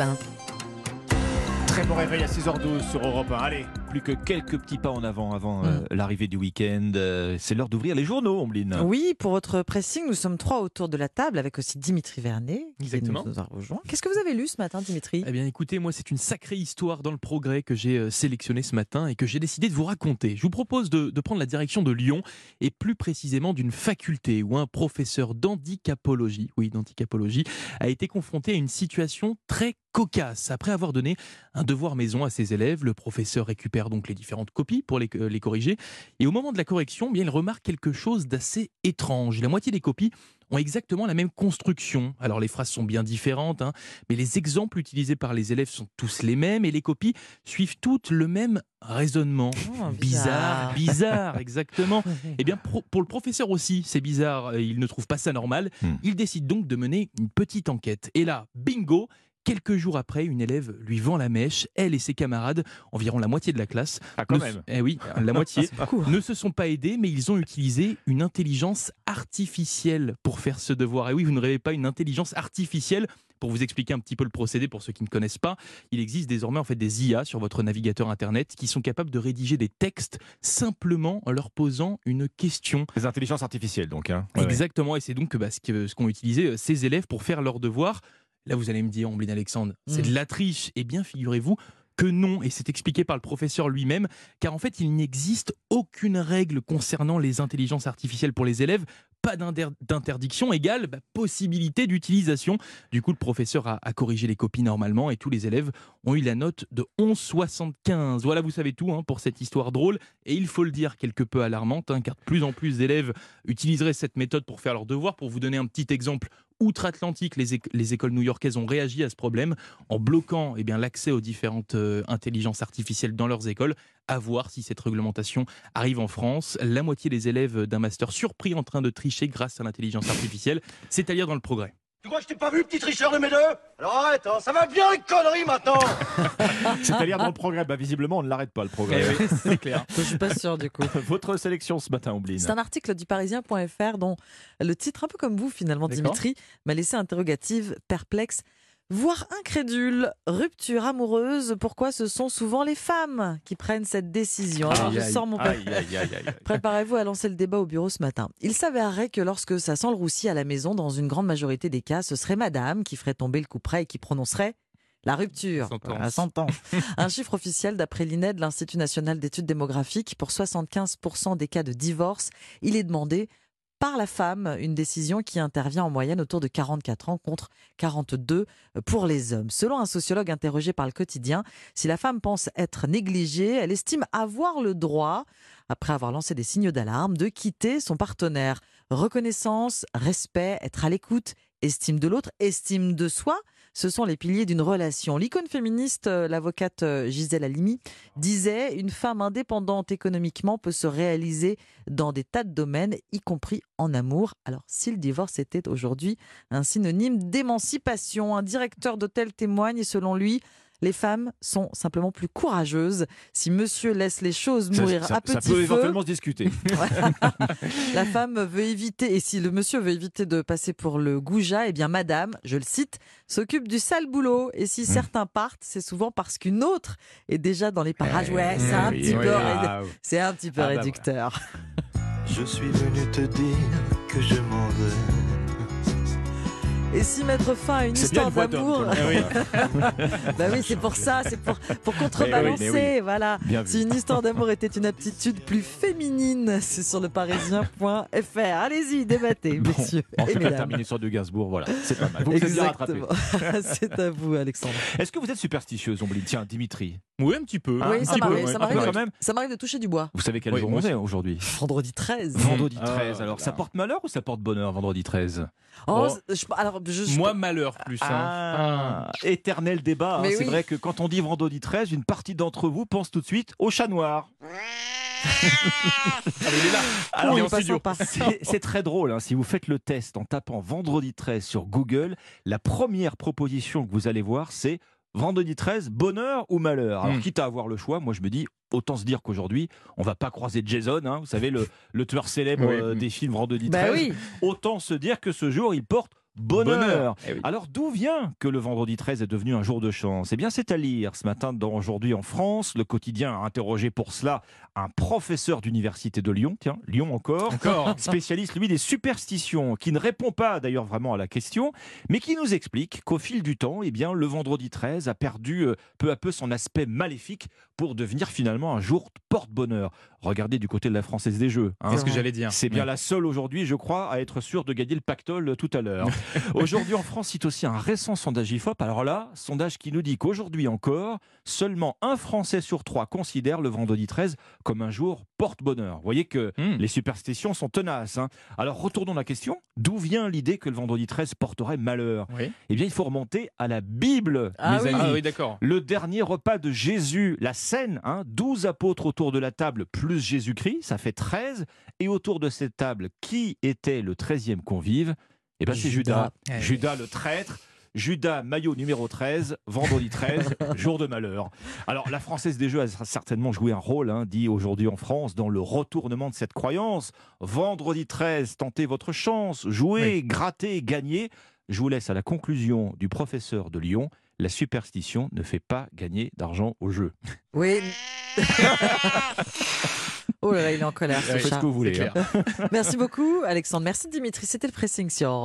Europe 1. Très bon réveil à 6h12 sur Europe 1. Allez, plus que quelques petits pas en avant avant euh, l'arrivée du week-end. Euh, c'est l'heure d'ouvrir les journaux, Ombline. Oui, pour votre pressing, nous sommes trois autour de la table avec aussi Dimitri Vernet. qui Exactement. nous a rejoint. Qu'est-ce que vous avez lu ce matin, Dimitri? Eh bien, écoutez, moi, c'est une sacrée histoire dans le progrès que j'ai euh, sélectionnée ce matin et que j'ai décidé de vous raconter. Je vous propose de, de prendre la direction de Lyon et plus précisément d'une faculté où un professeur d'handicapologie, oui, d'handicapologie, a été confronté à une situation très cocasse. Après avoir donné un devoir maison à ses élèves, le professeur récupère donc les différentes copies pour les, euh, les corriger. Et au moment de la correction, eh bien, il remarque quelque chose d'assez étrange. La moitié des copies ont exactement la même construction. Alors les phrases sont bien différentes, hein, mais les exemples utilisés par les élèves sont tous les mêmes et les copies suivent toutes le même raisonnement. Oh, Bizarre, bizarre, exactement. Eh bien, pro- pour le professeur aussi, c'est bizarre, euh, il ne trouve pas ça normal. Hmm. Il décide donc de mener une petite enquête. Et là, bingo Quelques jours après, une élève lui vend la mèche. Elle et ses camarades, environ la moitié de la classe, Ah, quand eh oui, la moitié, beaucoup. ne se sont pas aidés, mais ils ont utilisé une intelligence artificielle pour faire ce devoir. Et oui, vous ne rêvez pas une intelligence artificielle. Pour vous expliquer un petit peu le procédé, pour ceux qui ne connaissent pas, il existe désormais en fait des IA sur votre navigateur internet qui sont capables de rédiger des textes simplement en leur posant une question. Les intelligences artificielles, donc. Hein. Exactement, et c'est donc bah, ce qu'ont utilisé euh, ces élèves pour faire leur devoir. Là, vous allez me dire, Ombline Alexandre, c'est Mm. de la triche. Eh bien, figurez-vous que non, et c'est expliqué par le professeur lui-même, car en fait, il n'existe aucune règle concernant les intelligences artificielles pour les élèves. Pas d'inter- d'interdiction égale bah, possibilité d'utilisation. Du coup, le professeur a, a corrigé les copies normalement et tous les élèves ont eu la note de 11,75. Voilà, vous savez tout hein, pour cette histoire drôle. Et il faut le dire, quelque peu alarmante, hein, car de plus en plus d'élèves utiliseraient cette méthode pour faire leurs devoirs. Pour vous donner un petit exemple, outre-Atlantique, les, éc- les écoles new-yorkaises ont réagi à ce problème en bloquant eh l'accès aux différentes euh, intelligences artificielles dans leurs écoles. À voir si cette réglementation arrive en France. La moitié des élèves d'un master surpris en train de tricher grâce à l'intelligence artificielle, c'est à lire dans le progrès. Tu crois que je t'ai pas vu, petit tricheur de mes deux Alors arrête, hein, ça va bien les conneries maintenant C'est-à-dire dans le progrès. Bah, visiblement, on ne l'arrête pas, le progrès. Eh oui, c'est clair. Je suis pas sûr du coup. Votre sélection ce matin, Ombline. C'est un article du parisien.fr dont le titre, un peu comme vous finalement. Dimitri, m'a laissé interrogative, perplexe, voire incrédule. Rupture amoureuse, pourquoi ce sont souvent les femmes qui prennent cette décision Alors, Aïe, je sors mon aïe, aïe. Préparez-vous à lancer le débat au bureau ce matin. Il s'avérerait que lorsque ça sent le roussi à la maison, dans une grande majorité des cas, ce serait madame qui ferait tomber le coup près et qui prononcerait la rupture. Sentence. Voilà, sentence. Un chiffre officiel d'après l'INED, l'Institut national d'études démographiques, pour 75% des cas de divorce, il est demandé par la femme, une décision qui intervient en moyenne autour de 44 ans contre 42 pour les hommes. Selon un sociologue interrogé par le quotidien, si la femme pense être négligée, elle estime avoir le droit, après avoir lancé des signaux d'alarme, de quitter son partenaire. Reconnaissance, respect, être à l'écoute, estime de l'autre, estime de soi, ce sont les piliers d'une relation. L'icône féministe, euh, l'avocate euh, Gisèle Halimi, disait une femme indépendante économiquement peut se réaliser dans des tas de domaines, y compris en amour. Alors, si le divorce était aujourd'hui un synonyme d'émancipation, un directeur d'hôtel témoigne selon lui, les femmes sont simplement plus courageuses. Si monsieur laisse les choses mourir ça, à petit ça peut feu, éventuellement se discuter. la femme veut éviter, et si le monsieur veut éviter de passer pour le goujat, eh bien madame, je le cite, s'occupe du sale boulot. Et Mmh. si certains partent, c'est souvent parce qu'une autre est déjà dans les parages. Eh Ouais, c'est un oui, petit oui, peu, ah, c'est un petit peu Ah bah réducteur. Je suis venu te dire que je m'en vais. Et si mettre fin à une histoire d'amour, bah oui, c'est pour ça, c'est pour, pour oui, contrebalancer, oui. voilà. Bien. Si une histoire d'amour était une aptitude plus féminine, c'est sur le parisien.fr. Allez-y, débattez, Bon, messieurs en et mesdames. terminé sur de Gainsbourg, voilà, c'est pas mal. Vous. Exactement. c'est à vous, Alexandre. Est-ce que vous êtes superstitieuse, Ombline Tiens, Dimitri. Oui, un petit peu. Ah, oui, un ça m'arrive, ouais. de toucher du bois. Vous savez quel Oui, jour on est aujourd'hui? Vendredi 13. Vendredi Ah, 13. Alors, là. ça porte malheur ou ça porte bonheur, vendredi 13 Oh, Bon. je- alors, Moi, malheur plus. hein. Ah, éternel débat. hein. C'est oui. vrai que quand on dit vendredi 13, une partie d'entre vous pense tout de suite au chat noir. Ah. C'est très drôle. hein. Si vous faites le test en tapant vendredi 13 sur Google, la première proposition que vous allez voir, c'est vendredi 13, bonheur ou malheur. Alors, Hmm. quitte à avoir le choix, moi je me dis, autant se dire qu'aujourd'hui, on va pas croiser Jason, hein, vous savez, le, le tueur célèbre Oui. euh, des films vendredi Bah 13. oui. Autant se dire que ce jour, il porte bonheur. Eh oui. Alors d'où vient que le vendredi 13 est devenu un jour de chance? Eh bien c'est à lire ce matin dans Aujourd'hui en France. Le quotidien a interrogé pour cela un professeur d'université de Lyon, tiens, Lyon encore, Encore. spécialiste lui des superstitions, qui ne répond pas d'ailleurs vraiment à la question, mais qui nous explique qu'au fil du temps, eh bien le vendredi 13 a perdu euh, peu à peu son aspect maléfique pour devenir finalement un jour porte-bonheur. Regardez du côté de la Française des Jeux. hein. C'est ce que j'allais dire. C'est bien Ouais. la seule aujourd'hui, je crois, à être sûr de gagner le pactole euh, tout à l'heure. aujourd'hui en France, cite aussi un récent sondage IFOP. Alors là, sondage qui nous dit qu'aujourd'hui encore, seulement un Français sur trois considère le vendredi 13 comme un jour porte-bonheur. Vous voyez que Hmm. les superstitions sont tenaces. hein. Alors retournons à la question. D'où vient l'idée que le vendredi 13 porterait malheur? Oui. Eh bien, il faut remonter à la Bible, Ah mes oui. amis. Ah oui, d'accord. Le dernier repas de Jésus, la scène, hein, 12 apôtres autour de la table plus Jésus-Christ, ça fait 13. Et autour de cette table, qui était le 13e convive? Eh bien, c'est Judas. Judas. Eh Judas le traître. Judas, maillot numéro 13, vendredi 13, jour de malheur. Alors, la Française des Jeux a certainement joué un rôle, hein, dit aujourd'hui en France, dans le retournement de cette croyance. Vendredi 13, tentez votre chance, jouez, grattez, gagnez. Je vous laisse à la conclusion du professeur de Lyon. La superstition ne fait pas gagner d'argent au jeu. Oui. oh là là, il est en colère, ce Faites chat. ce que vous voulez. Hein. Merci beaucoup, Alexandre. Merci, Dimitri. C'était le pressing sur Europe